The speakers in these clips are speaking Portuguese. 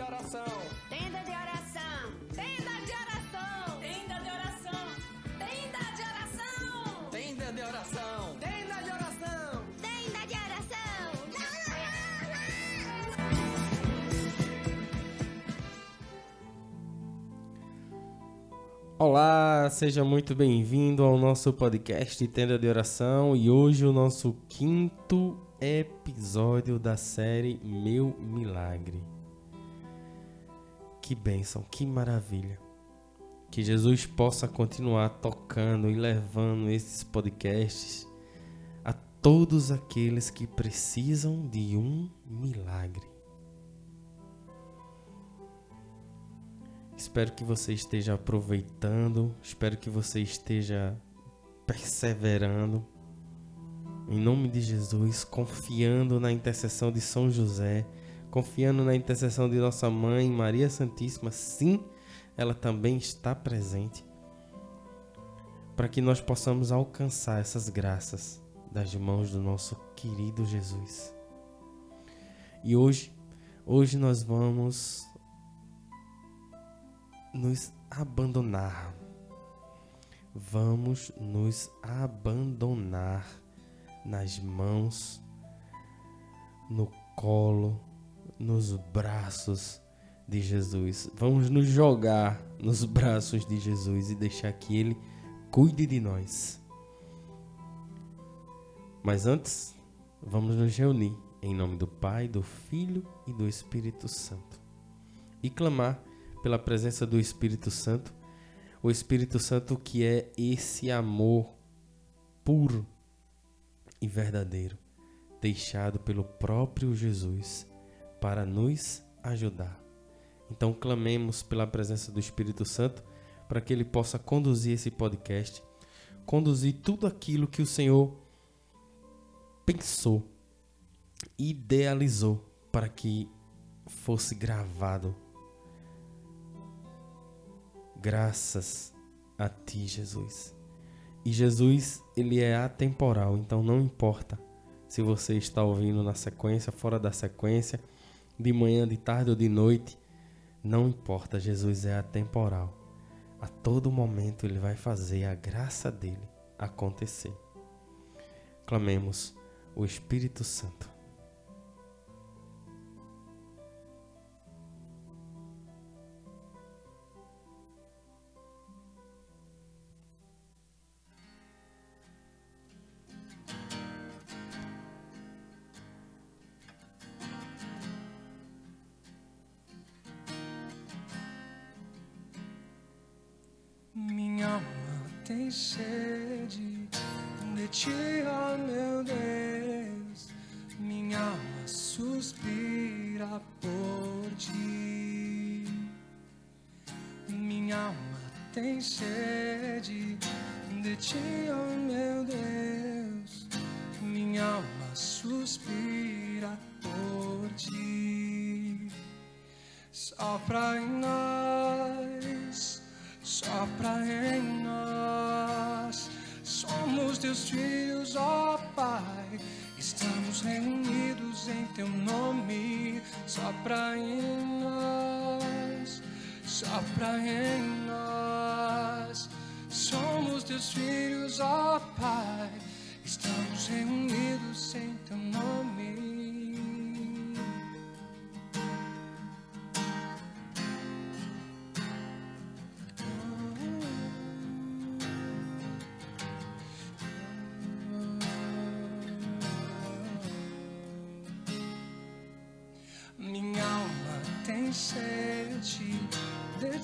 de oração. Tenda de oração. Tenda de oração. Tenda de oração. Tenda de oração. Tenda de oração. Tenda de oração. Tenda de oração. Olá, seja muito bem-vindo ao nosso podcast Tenda de Oração e hoje o nosso quinto episódio da série Meu Milagre. Que bênção, que maravilha. Que Jesus possa continuar tocando e levando esses podcasts a todos aqueles que precisam de um milagre. Espero que você esteja aproveitando, espero que você esteja perseverando. Em nome de Jesus, confiando na intercessão de São José, confiando na intercessão de nossa mãe Maria Santíssima, sim, ela também está presente, para que nós possamos alcançar essas graças das mãos do nosso querido Jesus. E hoje, hoje nós vamos nos abandonar. Vamos nos abandonar nas mãos, no colo, nos braços de Jesus. Vamos nos jogar nos braços de Jesus e deixar que Ele cuide de nós. Mas antes, vamos nos reunir em nome do Pai, do Filho e do Espírito Santo e clamar pela presença do Espírito Santo, o Espírito Santo que é esse amor puro e verdadeiro, deixado pelo próprio Jesus para nos ajudar. Então clamemos pela presença do Espírito Santo para que ele possa conduzir esse podcast, conduzir tudo aquilo que o Senhor pensou, idealizou para que fosse gravado Graças a ti, Jesus. E Jesus, ele é atemporal, então não importa se você está ouvindo na sequência, fora da sequência, de manhã, de tarde ou de noite, não importa, Jesus é atemporal. A todo momento ele vai fazer a graça dele acontecer. Clamemos o Espírito Santo.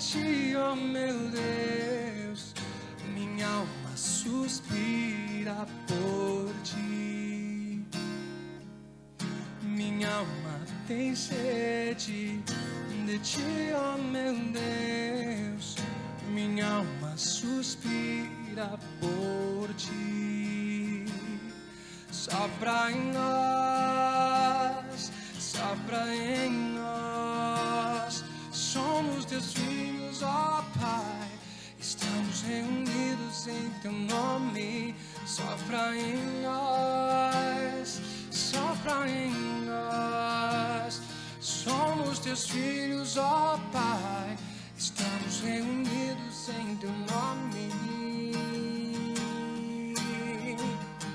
Ti, ó meu Deus. Minha alma suspira por ti. Minha alma tem sede de ti, ó meu Deus. Minha alma suspira por ti. Sopra em nós,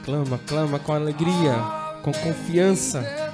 Clama, clama com alegria, com confiança.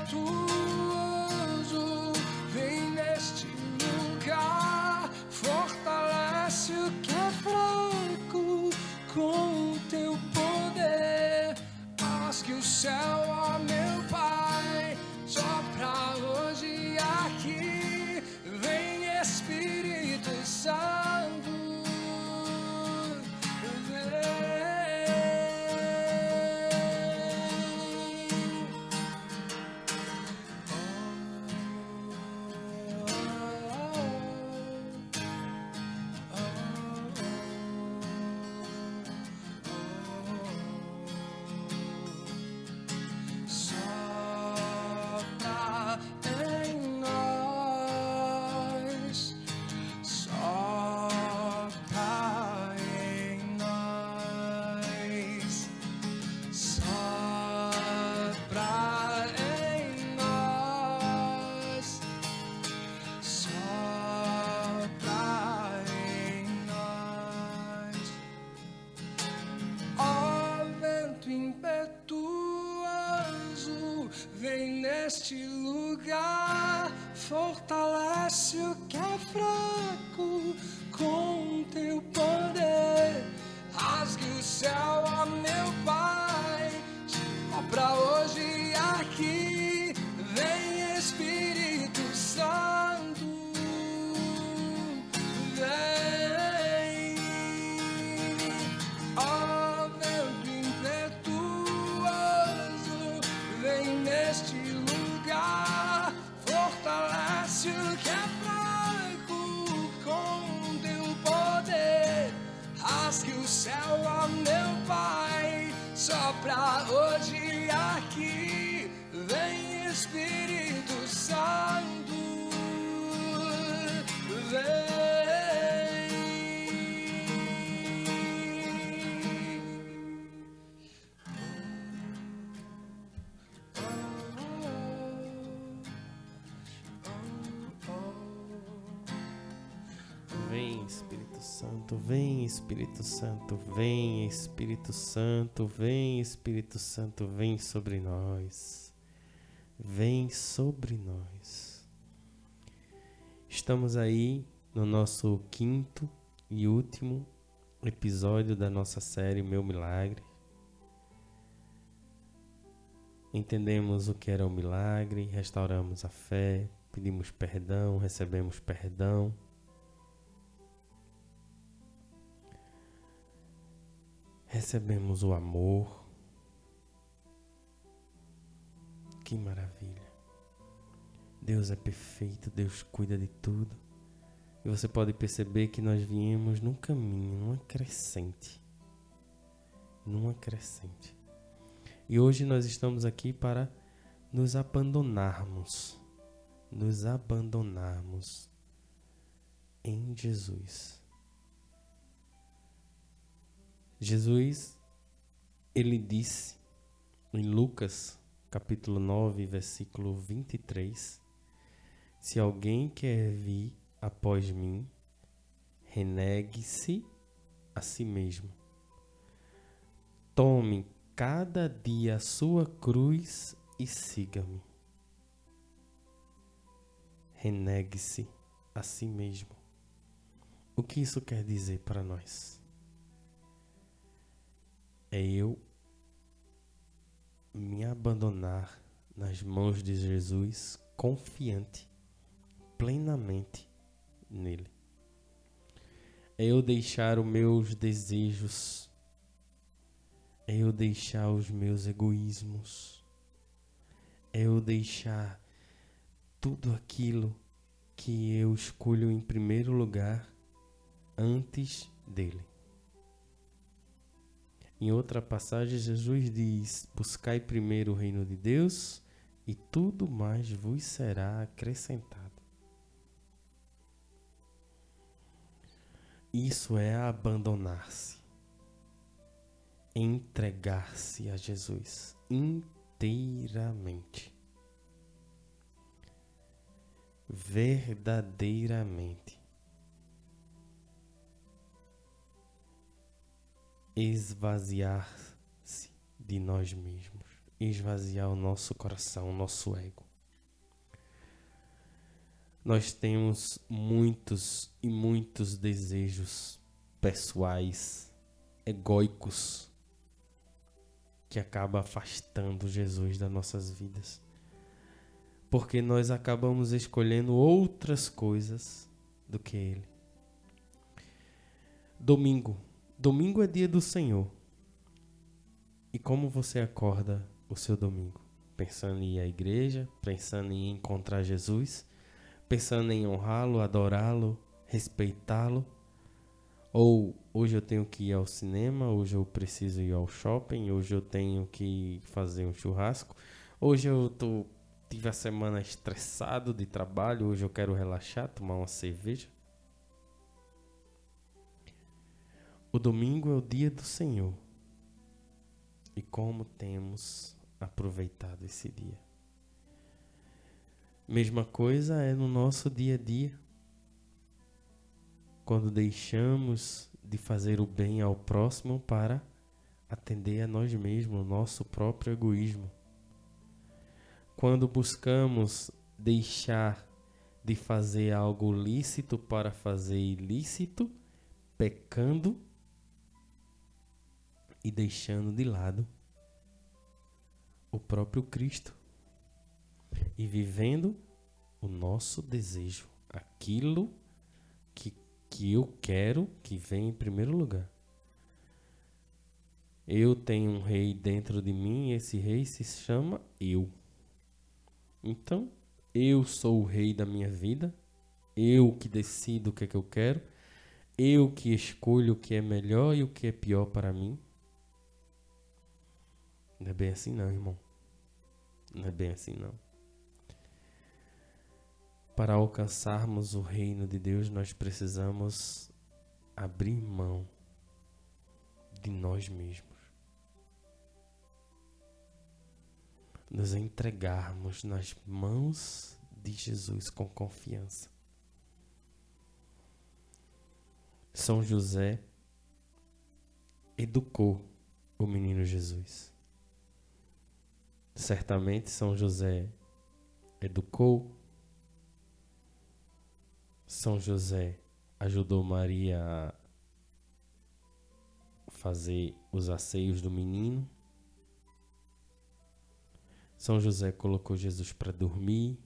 Vem Espírito Santo, vem Espírito Santo, vem Espírito Santo, vem sobre nós. Vem sobre nós. Estamos aí no nosso quinto e último episódio da nossa série Meu Milagre. Entendemos o que era o milagre, restauramos a fé, pedimos perdão, recebemos perdão. Recebemos o amor. Que maravilha. Deus é perfeito, Deus cuida de tudo. E você pode perceber que nós viemos num caminho, numa crescente. Numa crescente. E hoje nós estamos aqui para nos abandonarmos. Nos abandonarmos em Jesus. Jesus, ele disse em Lucas, capítulo 9, versículo 23, se alguém quer vir após mim, renegue-se a si mesmo. Tome cada dia a sua cruz e siga-me. Renegue-se a si mesmo. O que isso quer dizer para nós? É eu me abandonar nas mãos de Jesus, confiante plenamente nele. É eu deixar os meus desejos, é eu deixar os meus egoísmos, é eu deixar tudo aquilo que eu escolho em primeiro lugar antes dele. Em outra passagem, Jesus diz: Buscai primeiro o reino de Deus e tudo mais vos será acrescentado. Isso é abandonar-se, entregar-se a Jesus inteiramente. verdadeiramente esvaziar-se de nós mesmos, esvaziar o nosso coração, o nosso ego. Nós temos muitos e muitos desejos pessoais, egóicos, que acaba afastando Jesus das nossas vidas. Porque nós acabamos escolhendo outras coisas do que Ele. Domingo. Domingo é dia do Senhor. E como você acorda o seu domingo? Pensando em ir à igreja, pensando em encontrar Jesus, pensando em honrá-lo, adorá-lo, respeitá-lo? Ou hoje eu tenho que ir ao cinema, hoje eu preciso ir ao shopping, hoje eu tenho que fazer um churrasco, hoje eu tô, tive a semana estressado de trabalho, hoje eu quero relaxar, tomar uma cerveja. O domingo é o dia do Senhor. E como temos aproveitado esse dia? Mesma coisa é no nosso dia a dia. Quando deixamos de fazer o bem ao próximo para atender a nós mesmos, o nosso próprio egoísmo. Quando buscamos deixar de fazer algo lícito para fazer ilícito, pecando e deixando de lado o próprio Cristo e vivendo o nosso desejo, aquilo que, que eu quero que venha em primeiro lugar. Eu tenho um rei dentro de mim e esse rei se chama eu. Então, eu sou o rei da minha vida, eu que decido o que é que eu quero, eu que escolho o que é melhor e o que é pior para mim. Não é bem assim não, irmão. Não é bem assim não. Para alcançarmos o reino de Deus, nós precisamos abrir mão de nós mesmos. Nos entregarmos nas mãos de Jesus com confiança. São José educou o menino Jesus. Certamente São José educou, São José ajudou Maria a fazer os asseios do menino. São José colocou Jesus para dormir.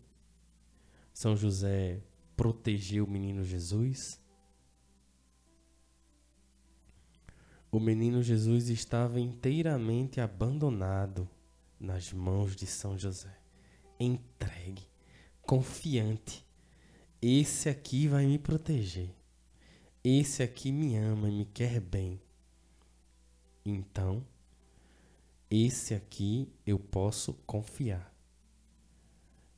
São José protegeu o menino Jesus. O menino Jesus estava inteiramente abandonado nas mãos de São José. Entregue, confiante. Esse aqui vai me proteger. Esse aqui me ama e me quer bem. Então, esse aqui eu posso confiar.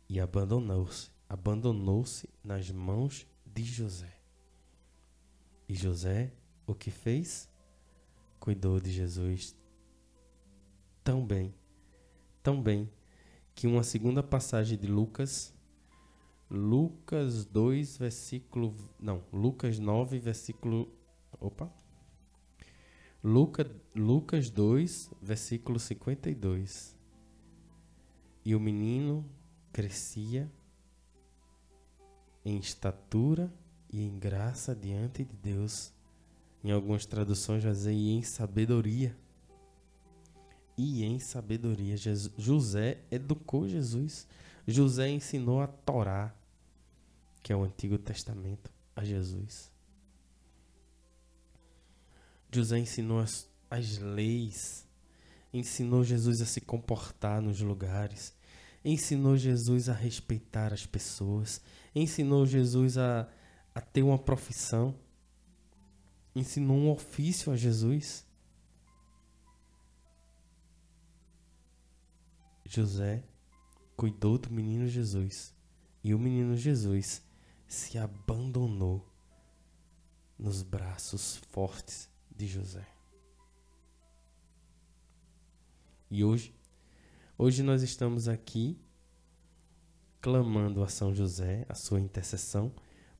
E abandonou-se, abandonou-se nas mãos de José. E José, o que fez? Cuidou de Jesus tão bem tão bem que uma segunda passagem de Lucas, Lucas 2, versículo. Não, Lucas 9, versículo. Opa! Luca, Lucas 2, versículo 52. E o menino crescia em estatura e em graça diante de Deus. Em algumas traduções já dizem em sabedoria e em sabedoria. José educou Jesus. José ensinou a Torá, que é o Antigo Testamento, a Jesus. José ensinou as, as leis, ensinou Jesus a se comportar nos lugares, ensinou Jesus a respeitar as pessoas, ensinou Jesus a, a ter uma profissão, ensinou um ofício a Jesus. José cuidou do menino Jesus e o menino Jesus se abandonou nos braços fortes de José. E hoje, hoje nós estamos aqui clamando a São José, a sua intercessão,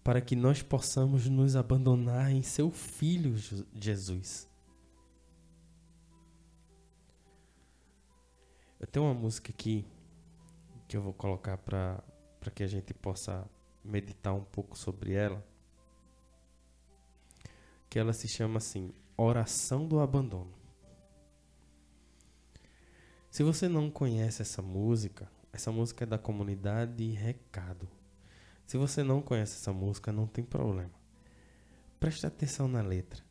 para que nós possamos nos abandonar em seu Filho Jesus. Eu tenho uma música aqui que eu vou colocar para que a gente possa meditar um pouco sobre ela. Que ela se chama assim: Oração do Abandono. Se você não conhece essa música, essa música é da comunidade Recado. Se você não conhece essa música, não tem problema. Preste atenção na letra.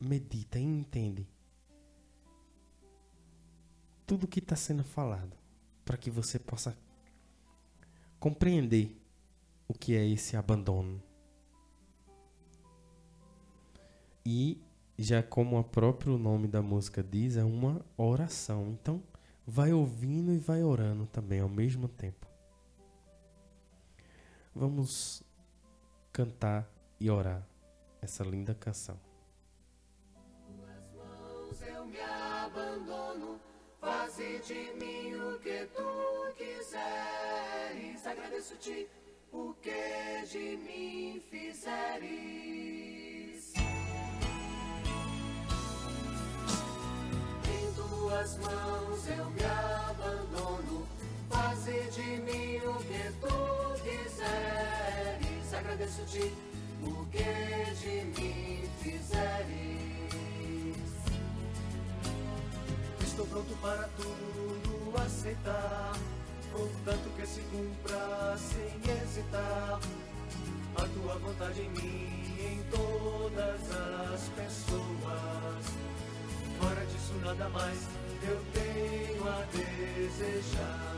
Medita e entende tudo que está sendo falado, para que você possa compreender o que é esse abandono. E já como o próprio nome da música diz, é uma oração. Então, vai ouvindo e vai orando também ao mesmo tempo. Vamos cantar e orar essa linda canção. Tuas mãos eu me abandono, faze de mim o que tu quiseres. Agradeço-te o que de mim fizeres. Em tuas mãos eu me abandono, faze de mim o que tu quiseres. Agradeço-te o que de mim fizeres. Estou pronto para tudo aceitar, contanto que se cumpra sem hesitar. A tua vontade em mim, em todas as pessoas. Fora disso, nada mais eu tenho a desejar.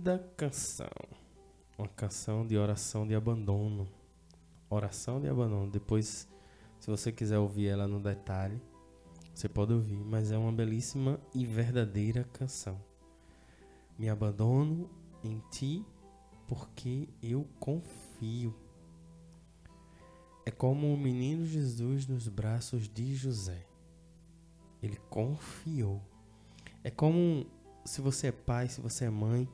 Linda canção. Uma canção de oração de abandono. Oração de abandono. Depois, se você quiser ouvir ela no detalhe, você pode ouvir, mas é uma belíssima e verdadeira canção. Me abandono em ti porque eu confio. É como o menino Jesus nos braços de José. Ele confiou. É como se você é pai, se você é mãe,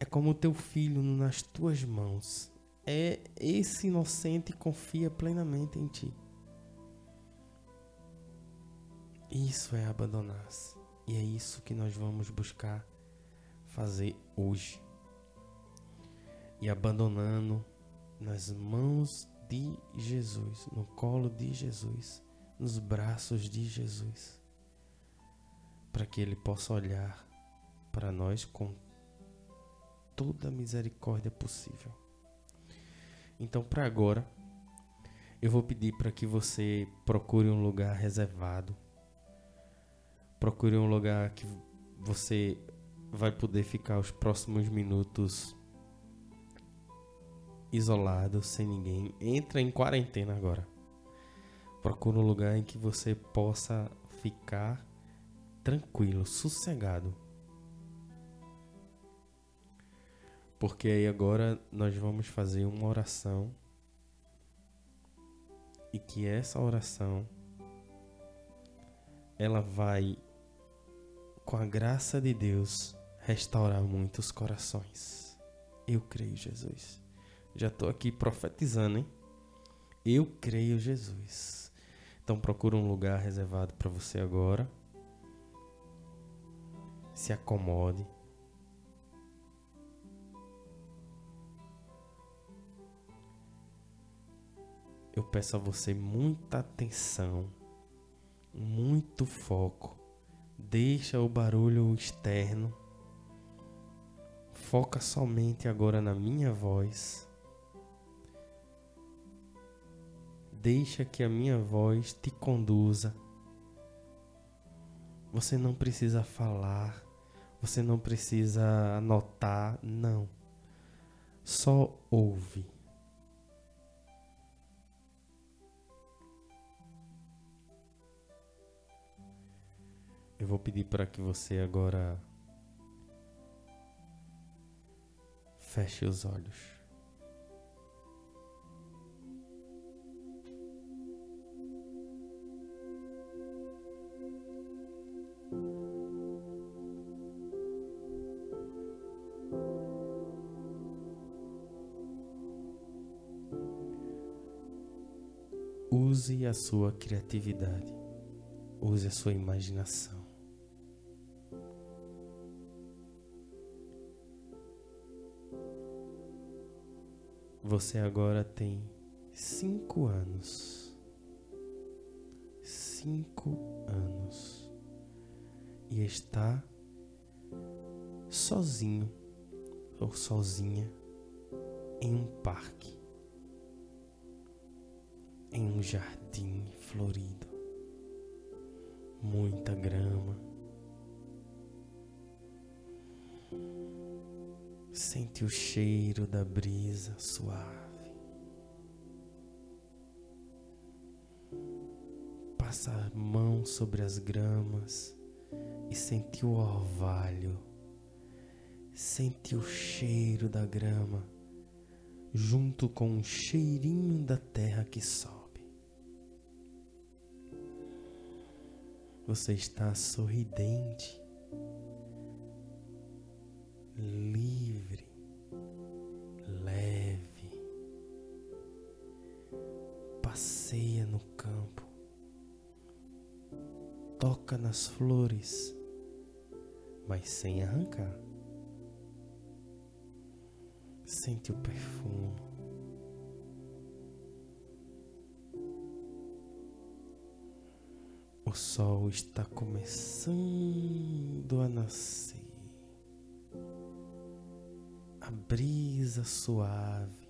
é como o teu filho nas tuas mãos. É esse inocente confia plenamente em ti. Isso é abandonar-se. E é isso que nós vamos buscar fazer hoje. E abandonando nas mãos de Jesus, no colo de Jesus, nos braços de Jesus, para que Ele possa olhar para nós com toda a misericórdia possível. Então, para agora, eu vou pedir para que você procure um lugar reservado. Procure um lugar que você vai poder ficar os próximos minutos isolado, sem ninguém. Entra em quarentena agora. Procure um lugar em que você possa ficar tranquilo, sossegado. Porque aí agora nós vamos fazer uma oração e que essa oração ela vai com a graça de Deus restaurar muitos corações. Eu creio, Jesus. Já estou aqui profetizando, hein? Eu creio, Jesus. Então procura um lugar reservado para você agora. Se acomode. Eu peço a você muita atenção, muito foco. Deixa o barulho externo. Foca somente agora na minha voz. Deixa que a minha voz te conduza. Você não precisa falar, você não precisa anotar, não. Só ouve. Eu vou pedir para que você agora feche os olhos. Use a sua criatividade, use a sua imaginação. Você agora tem cinco anos. Cinco anos. E está sozinho ou sozinha em um parque, em um jardim florido, muita grama Sente o cheiro da brisa suave. Passa a mão sobre as gramas e sente o orvalho. Sente o cheiro da grama junto com o cheirinho da terra que sobe. Você está sorridente livre, leve. Passeia no campo, toca nas flores, mas sem arrancar. Sente o perfume. O sol está começando a nascer a brisa suave.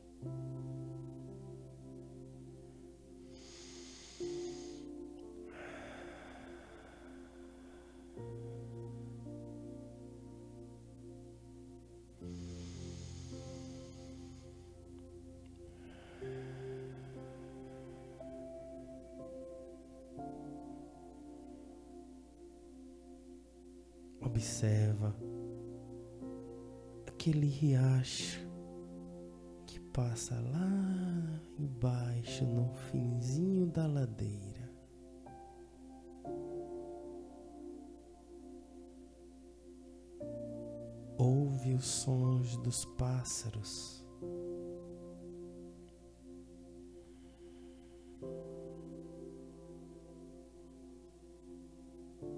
Aquele riacho que passa lá embaixo no finzinho da ladeira. Ouve os sons dos pássaros.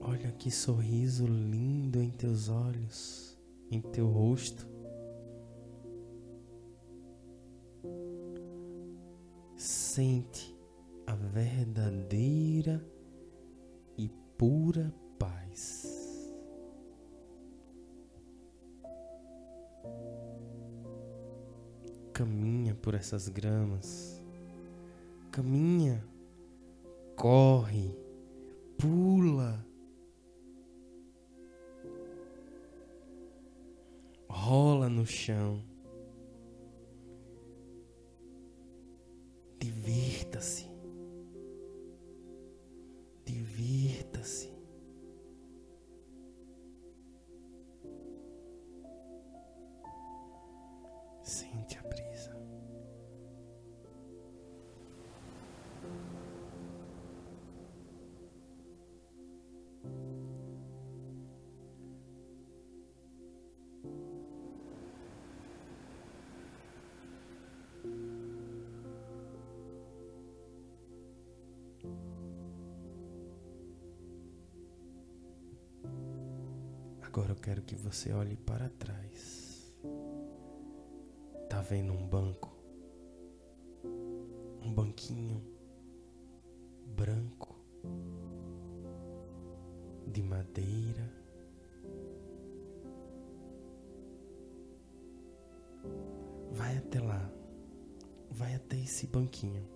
Olha que sorriso lindo em teus olhos. em teu rosto. Sente a verdadeira e pura paz. Caminha por essas gramas, caminha, corre, pula rola no chão. Agora eu quero que você olhe para trás. Tá vendo um banco? Um banquinho branco de madeira. Vai até lá. Vai até esse banquinho.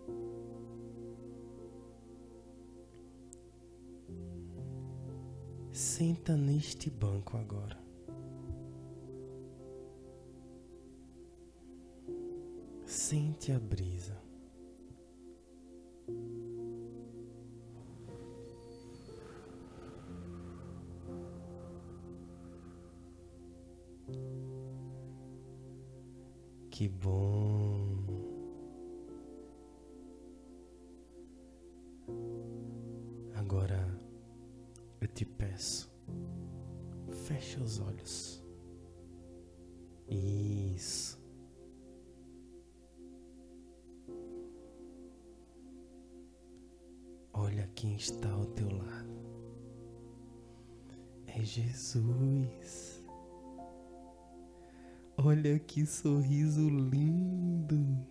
Senta neste banco agora. Sente a brisa. Jesus. Olha que sorriso lindo.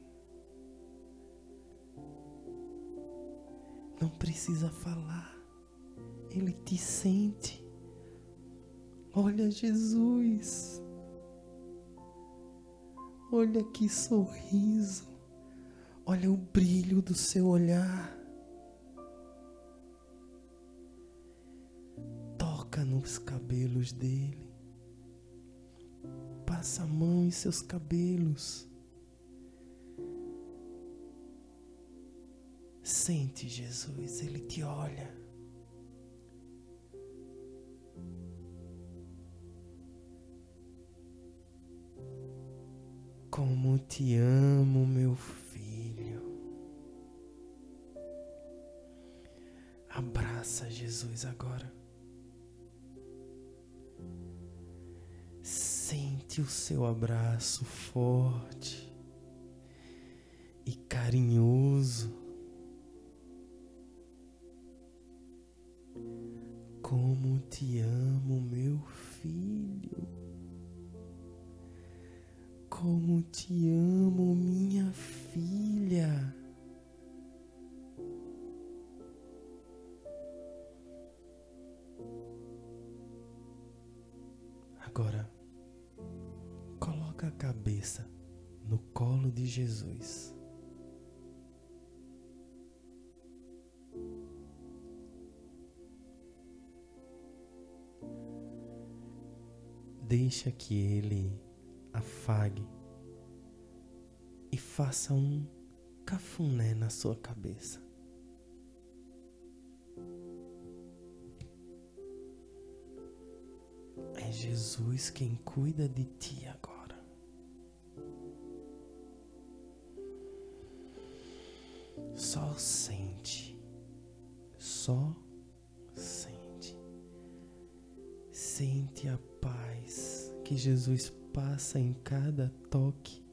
Não precisa falar. Ele te sente. Olha Jesus. Olha que sorriso. Olha o brilho do seu olhar. Nos cabelos dele. Passa a mão em seus cabelos. Sente Jesus, ele te olha. Como te amo, meu filho. Abraça Jesus agora. O seu abraço forte e carinhoso. Como te amo, meu filho. Como te amo, minha filha. Cabeça no colo de Jesus. Deixa que Ele afague e faça um cafuné na sua cabeça. É Jesus quem cuida de ti agora. Só sente, só sente, sente a paz que Jesus passa em cada toque.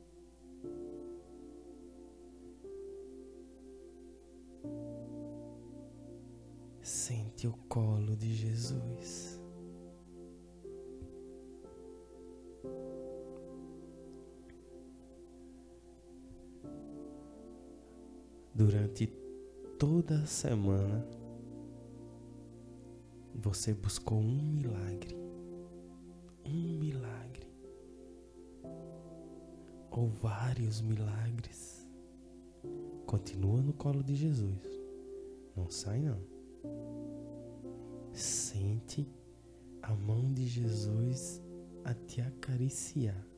Sente o colo de Jesus. Semana você buscou um milagre. Um milagre. Ou vários milagres. Continua no colo de Jesus. Não sai não. Sente a mão de Jesus a te acariciar.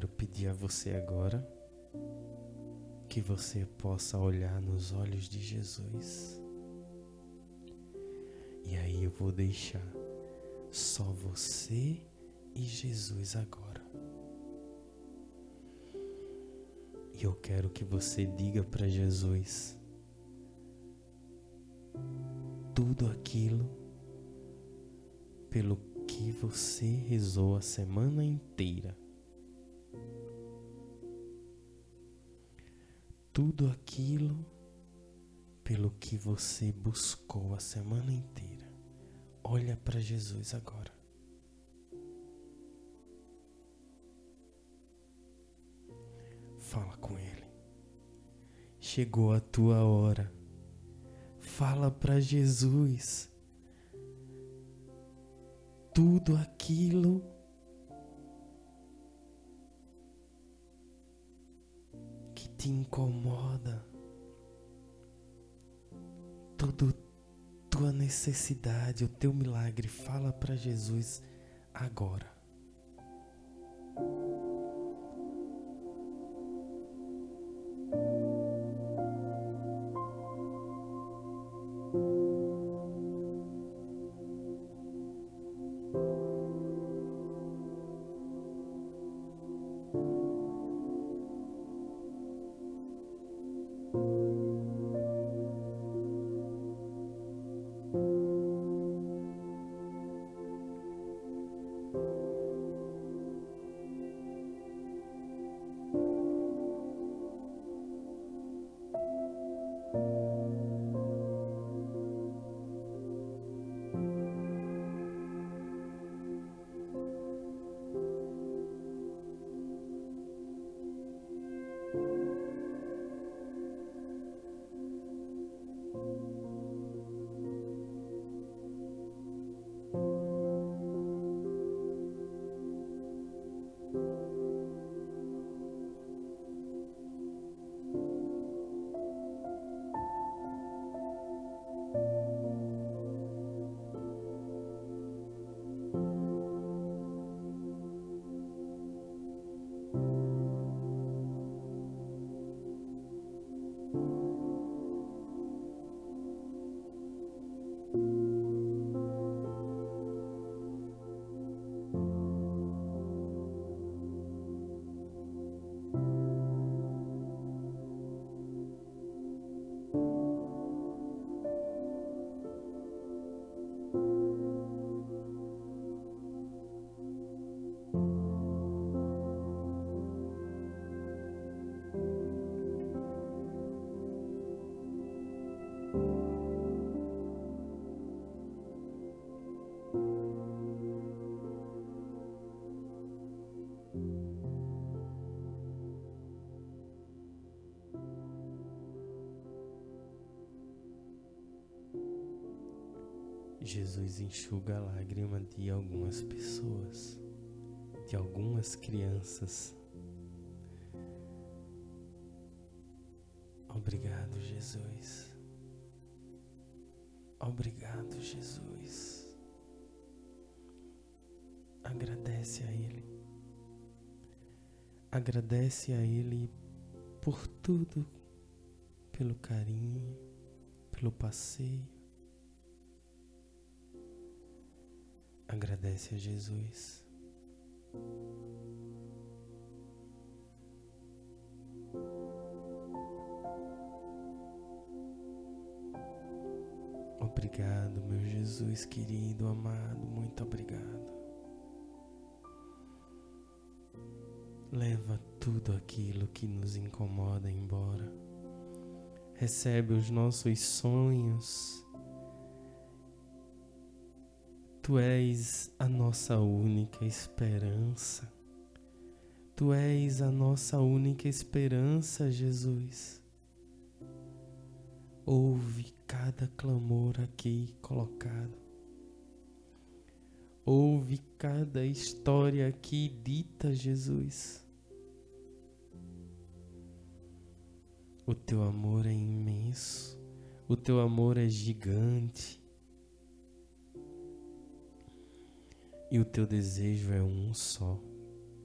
Quero pedir a você agora que você possa olhar nos olhos de Jesus. E aí eu vou deixar só você e Jesus agora. E eu quero que você diga para Jesus tudo aquilo pelo que você rezou a semana inteira. Tudo aquilo pelo que você buscou a semana inteira. Olha para Jesus agora. Fala com Ele. Chegou a tua hora. Fala para Jesus. Tudo aquilo te incomoda. Todo tua necessidade, o teu milagre, fala para Jesus agora. Jesus enxuga a lágrima de algumas pessoas, de algumas crianças. Obrigado, Jesus. Obrigado, Jesus. Agradece a Ele. Agradece a Ele por tudo, pelo carinho, pelo passeio. Agradece a Jesus. Obrigado, meu Jesus querido, amado, muito obrigado. Leva tudo aquilo que nos incomoda embora. Recebe os nossos sonhos. Tu és a nossa única esperança. Tu és a nossa única esperança, Jesus. Ouve cada clamor aqui colocado. Ouve cada história aqui dita, Jesus. O teu amor é imenso, o teu amor é gigante. E o teu desejo é um só,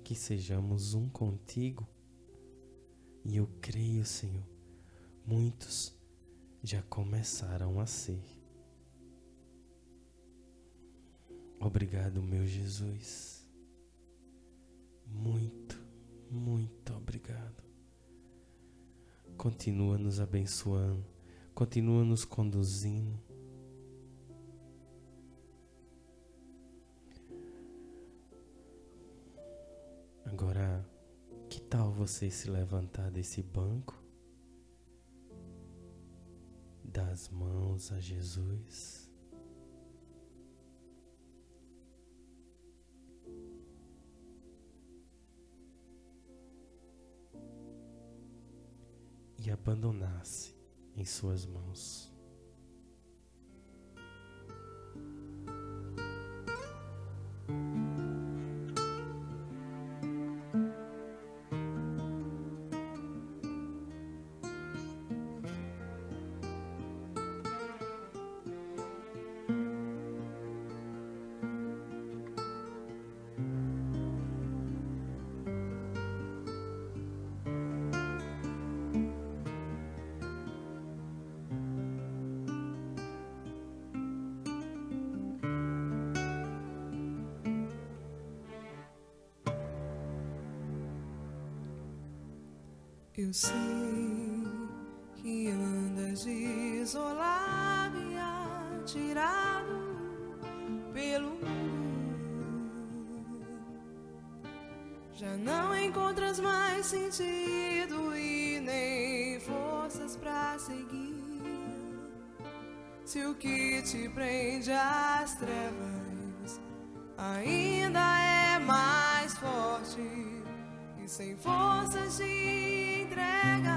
que sejamos um contigo. E eu creio, Senhor, muitos já começaram a ser. Obrigado, meu Jesus. Muito, muito obrigado. Continua nos abençoando, continua nos conduzindo. Tal você se levantar desse banco, dar as mãos a Jesus? e abandonar-se em suas mãos. Eu sei que andas isolado e atirado pelo mundo. Já não encontras mais sentido e nem forças pra seguir. Se o que te prende às trevas ainda é mais forte e sem forças te entrega.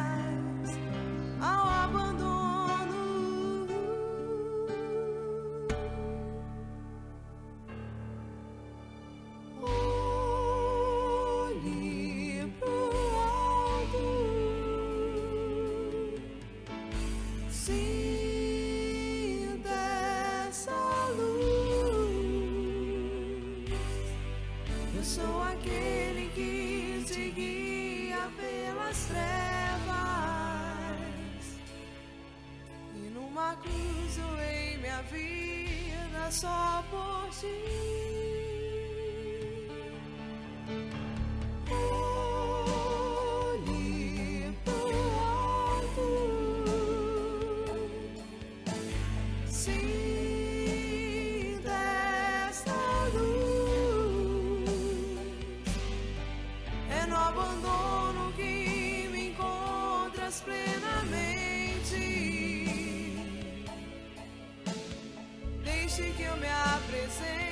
say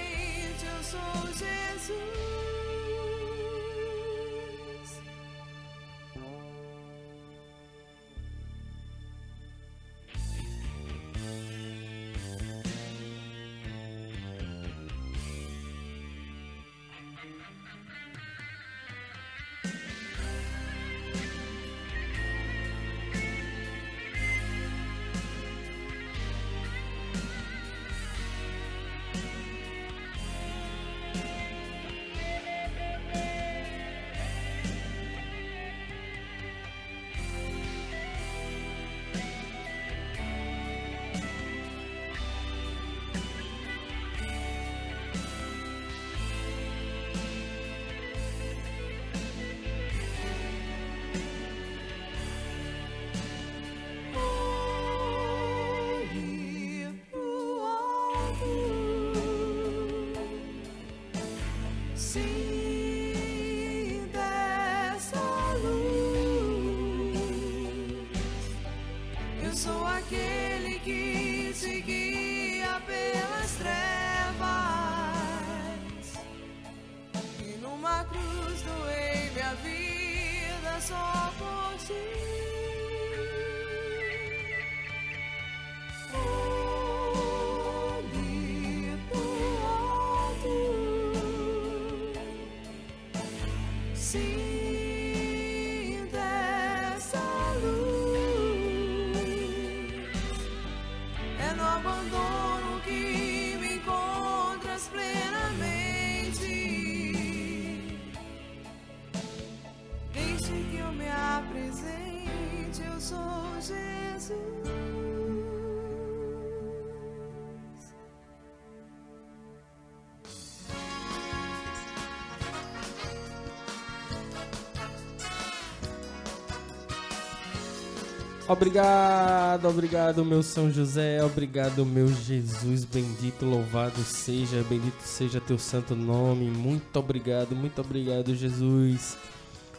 Obrigado, obrigado, meu São José, obrigado, meu Jesus bendito, louvado seja, bendito seja teu santo nome. Muito obrigado, muito obrigado, Jesus.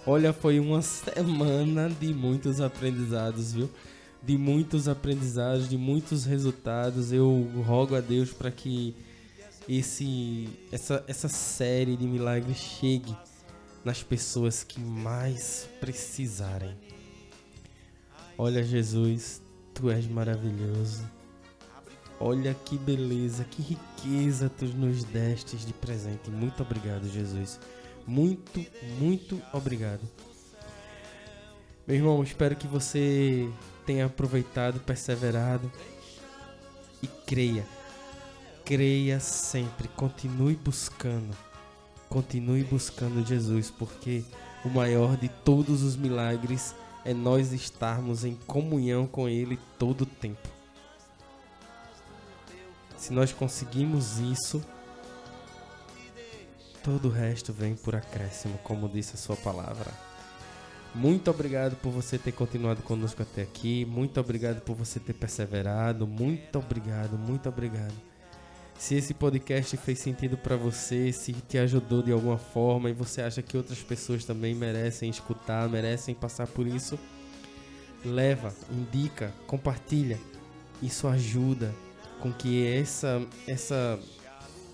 Olha, foi uma semana de muitos aprendizados, viu? De muitos aprendizados, de muitos resultados. Eu rogo a Deus para que esse essa essa série de milagres chegue nas pessoas que mais precisarem. Olha, Jesus, tu és maravilhoso. Olha que beleza, que riqueza tu nos destes de presente. Muito obrigado, Jesus. Muito, muito obrigado. Meu irmão, espero que você tenha aproveitado, perseverado e creia. Creia sempre, continue buscando. Continue buscando Jesus, porque o maior de todos os milagres é nós estarmos em comunhão com Ele todo o tempo. Se nós conseguimos isso, todo o resto vem por acréscimo, como disse a Sua palavra. Muito obrigado por você ter continuado conosco até aqui. Muito obrigado por você ter perseverado. Muito obrigado, muito obrigado. Se esse podcast fez sentido para você, se te ajudou de alguma forma e você acha que outras pessoas também merecem escutar, merecem passar por isso, leva, indica, compartilha. Isso ajuda com que essa essa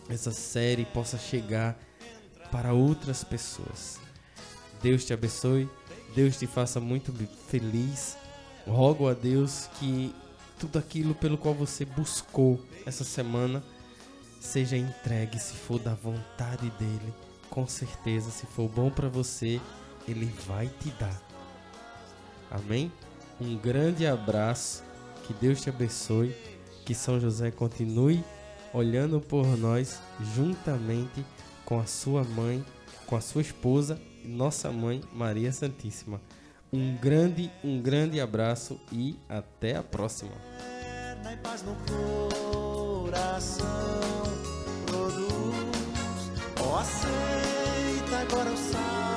essa série possa chegar para outras pessoas. Deus te abençoe, Deus te faça muito feliz. Rogo a Deus que tudo aquilo pelo qual você buscou essa semana seja entregue se for da vontade dele. Com certeza, se for bom para você, ele vai te dar. Amém? Um grande abraço, que Deus te abençoe, que São José continue olhando por nós juntamente com a sua mãe, com a sua esposa, nossa mãe Maria Santíssima. Um grande, um grande abraço e até a próxima. Aceita agora o sal